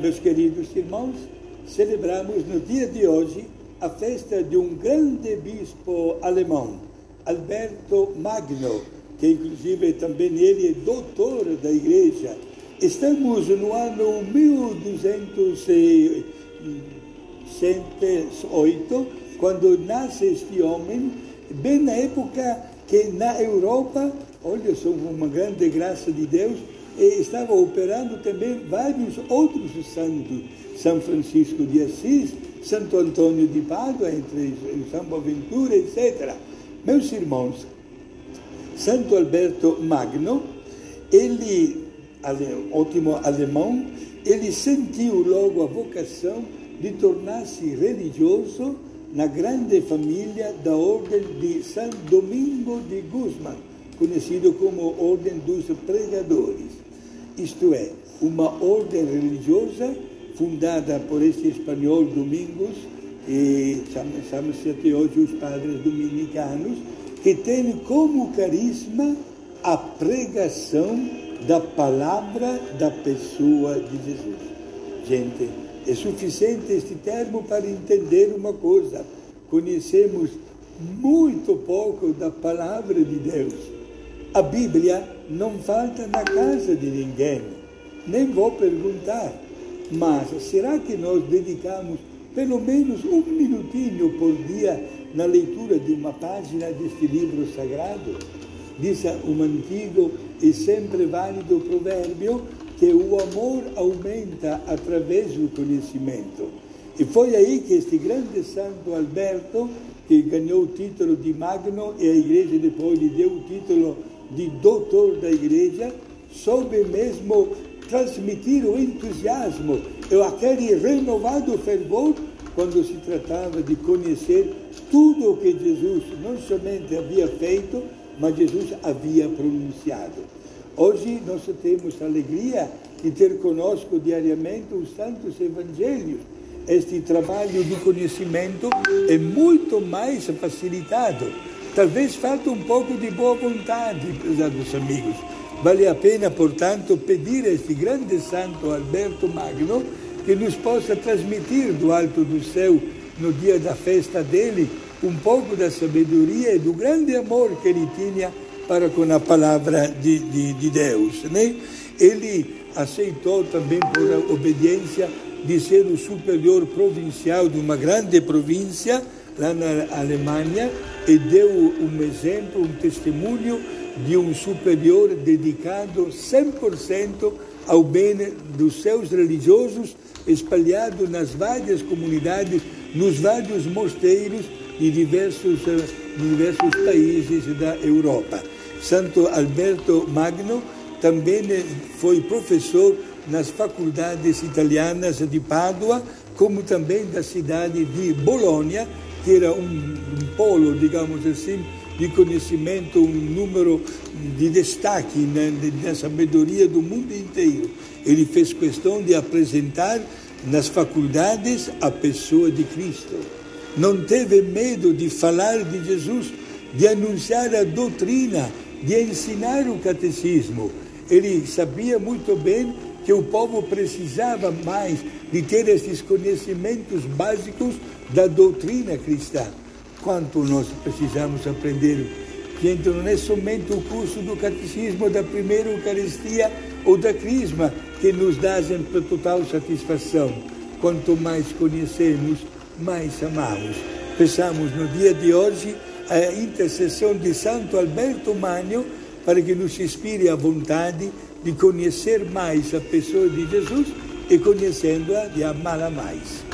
Meus queridos irmãos, celebramos no dia de hoje a festa de um grande bispo alemão, Alberto Magno, que inclusive também ele é doutor da igreja. Estamos no ano 1208, quando nasce este homem, bem na época que na Europa, olha, só uma grande graça de Deus, estava operando também vários outros santos, São Francisco de Assis, Santo Antônio de Pádua, entre São Boaventura, etc. Meus irmãos, Santo Alberto Magno, ele, ótimo alemão, ele sentiu logo a vocação de tornar-se religioso na grande família da Ordem de São Domingo de Guzmán, conhecido como Ordem dos Pregadores isto é, uma ordem religiosa fundada por este espanhol Domingos, e chamam-se até hoje os padres dominicanos, que tem como carisma a pregação da palavra da pessoa de Jesus. Gente, é suficiente este termo para entender uma coisa. Conhecemos muito pouco da palavra de Deus. A Bíblia não falta na casa de ninguém. Nem vou perguntar. Mas será que nós dedicamos pelo menos um minutinho por dia na leitura de uma página deste livro sagrado? Diz um antigo e sempre válido provérbio que o amor aumenta através do conhecimento. E foi aí que este grande santo Alberto, que ganhou o título de Magno, e a igreja depois lhe deu o título de doutor da igreja, soube mesmo transmitir o entusiasmo e aquele renovado fervor quando se tratava de conhecer tudo o que Jesus não somente havia feito, mas Jesus havia pronunciado. Hoje nós temos a alegria de ter conosco diariamente os santos evangelhos. Este trabalho de conhecimento é muito mais facilitado Talvez falta um pouco de boa vontade, prezados amigos. Vale a pena, portanto, pedir a este grande santo Alberto Magno que nos possa transmitir do alto do céu, no dia da festa dele, um pouco da sabedoria e do grande amor que ele tinha para com a palavra de, de, de Deus. Né? Ele aceitou também por obediência de ser o superior provincial de uma grande província lá na Alemanha e deu um exemplo, um testemunho de um superior dedicado 100% ao bem dos seus religiosos, espalhado nas várias comunidades, nos vários mosteiros de diversos, eh, de diversos países da Europa. Santo Alberto Magno também foi professor nas faculdades italianas de Pádua, como também da cidade de Bolonha, que era um, um polo, digamos assim, de conhecimento, um número de destaque né, na sabedoria do mundo inteiro. Ele fez questão de apresentar nas faculdades a pessoa de Cristo. Não teve medo de falar de Jesus, de anunciar a doutrina, de ensinar o catecismo. Ele sabia muito bem que o povo precisava mais de ter esses conhecimentos básicos da doutrina cristã. Quanto nós precisamos aprender. Gente, não é somente o curso do catecismo da primeira Eucaristia ou da Crisma que nos dá sempre total satisfação. Quanto mais conhecemos, mais amamos. Peçamos no dia de hoje a intercessione di Santo Alberto Magno, para que nos inspire a vontade di conhecer mais la persona di Jesus e conhecendo-a de amá-la mais.